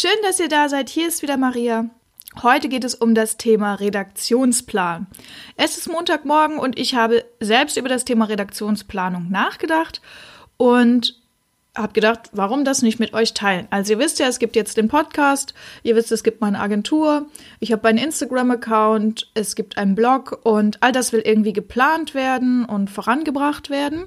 Schön, dass ihr da seid. Hier ist wieder Maria. Heute geht es um das Thema Redaktionsplan. Es ist Montagmorgen und ich habe selbst über das Thema Redaktionsplanung nachgedacht und habe gedacht, warum das nicht mit euch teilen? Also ihr wisst ja, es gibt jetzt den Podcast, ihr wisst, es gibt meine Agentur, ich habe einen Instagram-Account, es gibt einen Blog und all das will irgendwie geplant werden und vorangebracht werden.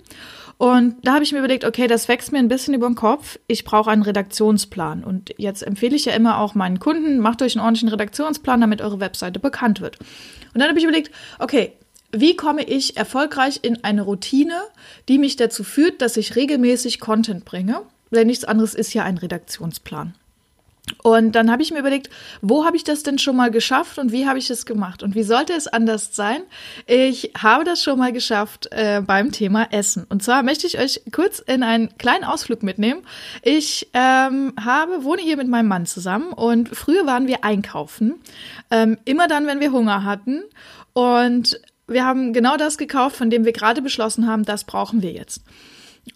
Und da habe ich mir überlegt, okay, das wächst mir ein bisschen über den Kopf. Ich brauche einen Redaktionsplan. Und jetzt empfehle ich ja immer auch meinen Kunden, macht euch einen ordentlichen Redaktionsplan, damit eure Webseite bekannt wird. Und dann habe ich überlegt, okay, wie komme ich erfolgreich in eine Routine, die mich dazu führt, dass ich regelmäßig Content bringe? Denn nichts anderes ist ja ein Redaktionsplan. Und dann habe ich mir überlegt, wo habe ich das denn schon mal geschafft und wie habe ich es gemacht? Und wie sollte es anders sein? Ich habe das schon mal geschafft äh, beim Thema Essen. Und zwar möchte ich euch kurz in einen kleinen Ausflug mitnehmen. Ich ähm, habe, wohne hier mit meinem Mann zusammen und früher waren wir einkaufen. Ähm, immer dann, wenn wir Hunger hatten. Und wir haben genau das gekauft, von dem wir gerade beschlossen haben, das brauchen wir jetzt.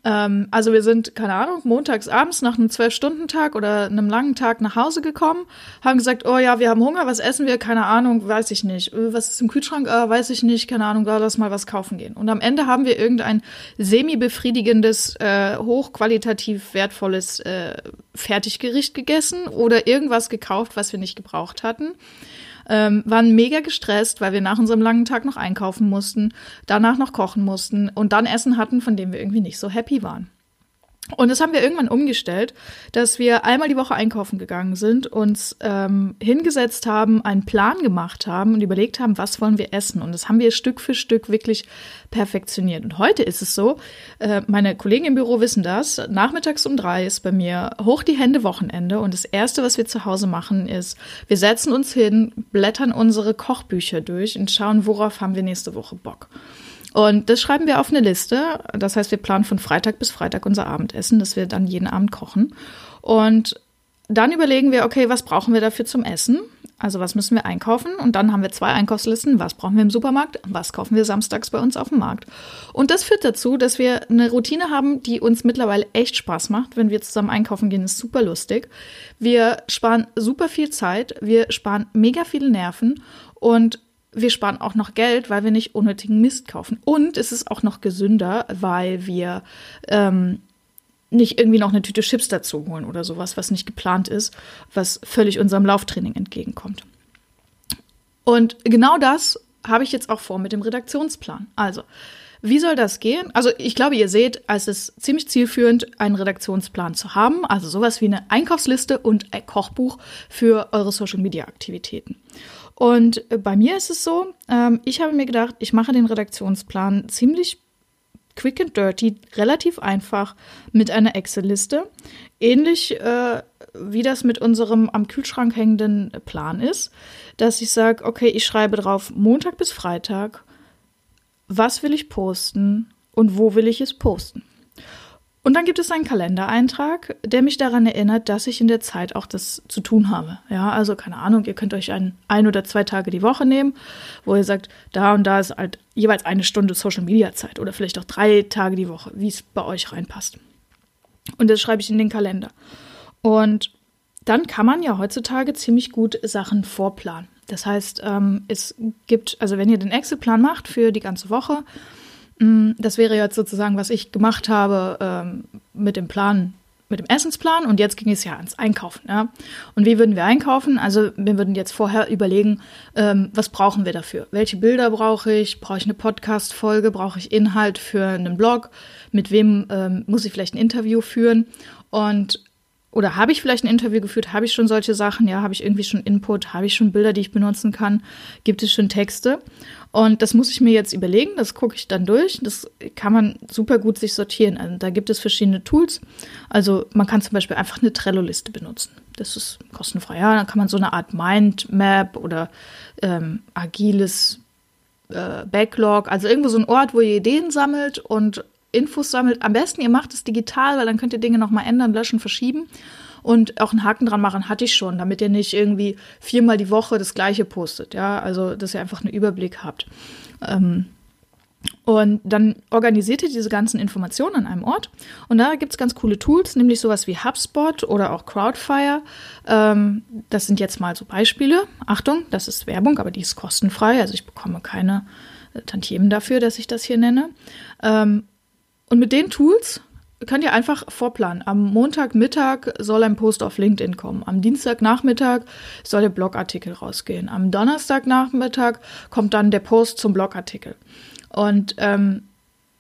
Ähm, also wir sind, keine Ahnung, montags abends nach einem Zwölf-Stunden-Tag oder einem langen Tag nach Hause gekommen, haben gesagt, oh ja, wir haben Hunger, was essen wir? Keine Ahnung, weiß ich nicht. Äh, was ist im Kühlschrank? Äh, weiß ich nicht, keine Ahnung, lass mal was kaufen gehen. Und am Ende haben wir irgendein semi-befriedigendes, äh, hochqualitativ wertvolles äh, Fertiggericht gegessen oder irgendwas gekauft, was wir nicht gebraucht hatten ähm, waren mega gestresst, weil wir nach unserem langen Tag noch einkaufen mussten, danach noch kochen mussten und dann Essen hatten, von dem wir irgendwie nicht so happy waren. Und das haben wir irgendwann umgestellt, dass wir einmal die Woche einkaufen gegangen sind, uns ähm, hingesetzt haben, einen Plan gemacht haben und überlegt haben, was wollen wir essen. Und das haben wir Stück für Stück wirklich perfektioniert. Und heute ist es so, äh, meine Kollegen im Büro wissen das, nachmittags um drei ist bei mir hoch die Hände Wochenende. Und das Erste, was wir zu Hause machen, ist, wir setzen uns hin, blättern unsere Kochbücher durch und schauen, worauf haben wir nächste Woche Bock. Und das schreiben wir auf eine Liste. Das heißt, wir planen von Freitag bis Freitag unser Abendessen, das wir dann jeden Abend kochen. Und dann überlegen wir, okay, was brauchen wir dafür zum Essen? Also was müssen wir einkaufen? Und dann haben wir zwei Einkaufslisten. Was brauchen wir im Supermarkt? Was kaufen wir samstags bei uns auf dem Markt? Und das führt dazu, dass wir eine Routine haben, die uns mittlerweile echt Spaß macht. Wenn wir zusammen einkaufen gehen, ist super lustig. Wir sparen super viel Zeit. Wir sparen mega viele Nerven. Und wir sparen auch noch Geld, weil wir nicht unnötigen Mist kaufen. Und es ist auch noch gesünder, weil wir ähm, nicht irgendwie noch eine Tüte Chips dazu holen oder sowas, was nicht geplant ist, was völlig unserem Lauftraining entgegenkommt. Und genau das habe ich jetzt auch vor mit dem Redaktionsplan. Also, wie soll das gehen? Also, ich glaube, ihr seht, es ist ziemlich zielführend, einen Redaktionsplan zu haben. Also sowas wie eine Einkaufsliste und ein Kochbuch für eure Social Media Aktivitäten. Und äh, bei mir ist es so, ähm, ich habe mir gedacht, ich mache den Redaktionsplan ziemlich quick and dirty, relativ einfach mit einer Excel-Liste. Ähnlich äh, wie das mit unserem am Kühlschrank hängenden Plan ist, dass ich sage, okay, ich schreibe drauf Montag bis Freitag, was will ich posten und wo will ich es posten. Und dann gibt es einen Kalendereintrag, der mich daran erinnert, dass ich in der Zeit auch das zu tun habe. Ja, also keine Ahnung, ihr könnt euch ein, ein oder zwei Tage die Woche nehmen, wo ihr sagt, da und da ist halt jeweils eine Stunde Social Media Zeit oder vielleicht auch drei Tage die Woche, wie es bei euch reinpasst. Und das schreibe ich in den Kalender. Und dann kann man ja heutzutage ziemlich gut Sachen vorplanen. Das heißt, ähm, es gibt, also wenn ihr den Excel-Plan macht für die ganze Woche, das wäre jetzt sozusagen, was ich gemacht habe ähm, mit dem Plan, mit dem Essensplan und jetzt ging es ja ans Einkaufen. Ja? Und wie würden wir einkaufen? Also wir würden jetzt vorher überlegen, ähm, was brauchen wir dafür? Welche Bilder brauche ich? Brauche ich eine Podcast-Folge? Brauche ich Inhalt für einen Blog? Mit wem ähm, muss ich vielleicht ein Interview führen? Und oder habe ich vielleicht ein Interview geführt? Habe ich schon solche Sachen? Ja, habe ich irgendwie schon Input? Habe ich schon Bilder, die ich benutzen kann? Gibt es schon Texte? Und das muss ich mir jetzt überlegen, das gucke ich dann durch. Das kann man super gut sich sortieren. Also da gibt es verschiedene Tools. Also man kann zum Beispiel einfach eine Trello-Liste benutzen. Das ist kostenfrei. Ja, dann kann man so eine Art Mindmap oder ähm, agiles äh, Backlog, also irgendwo so ein Ort, wo ihr Ideen sammelt und Infos sammelt. Am besten, ihr macht es digital, weil dann könnt ihr Dinge nochmal ändern, löschen, verschieben. Und auch einen Haken dran machen hatte ich schon, damit ihr nicht irgendwie viermal die Woche das gleiche postet. Ja, also dass ihr einfach einen Überblick habt. Ähm, und dann organisiert ihr diese ganzen Informationen an einem Ort. Und da gibt es ganz coole Tools, nämlich sowas wie HubSpot oder auch Crowdfire. Ähm, das sind jetzt mal so Beispiele. Achtung, das ist Werbung, aber die ist kostenfrei. Also ich bekomme keine äh, Tantiemen dafür, dass ich das hier nenne. Ähm, und mit den Tools könnt ihr einfach vorplanen. Am Montagmittag soll ein Post auf LinkedIn kommen. Am Dienstagnachmittag soll der Blogartikel rausgehen. Am Donnerstagnachmittag kommt dann der Post zum Blogartikel. Und ähm,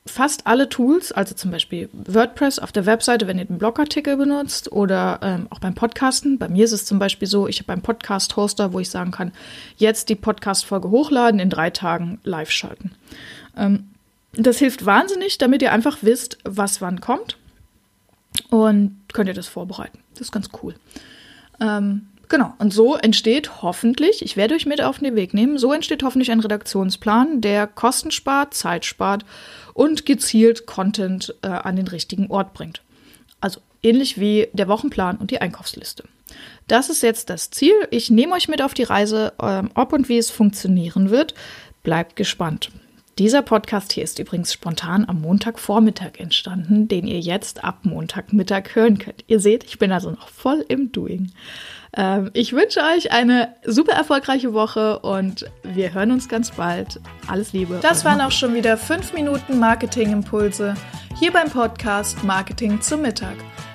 fast alle Tools, also zum Beispiel WordPress auf der Webseite, wenn ihr den Blogartikel benutzt oder ähm, auch beim Podcasten. Bei mir ist es zum Beispiel so, ich habe einen Podcast-Hoster, wo ich sagen kann, jetzt die Podcast-Folge hochladen, in drei Tagen live schalten. Ähm, das hilft wahnsinnig, damit ihr einfach wisst, was wann kommt. Und könnt ihr das vorbereiten. Das ist ganz cool. Ähm, genau. Und so entsteht hoffentlich, ich werde euch mit auf den Weg nehmen, so entsteht hoffentlich ein Redaktionsplan, der Kosten spart, Zeit spart und gezielt Content äh, an den richtigen Ort bringt. Also ähnlich wie der Wochenplan und die Einkaufsliste. Das ist jetzt das Ziel. Ich nehme euch mit auf die Reise, ähm, ob und wie es funktionieren wird. Bleibt gespannt. Dieser Podcast hier ist übrigens spontan am Montagvormittag entstanden, den ihr jetzt ab Montagmittag hören könnt. Ihr seht, ich bin also noch voll im Doing. Ähm, ich wünsche euch eine super erfolgreiche Woche und wir hören uns ganz bald. Alles Liebe. Das waren auch schon wieder fünf Minuten Marketingimpulse hier beim Podcast Marketing zum Mittag.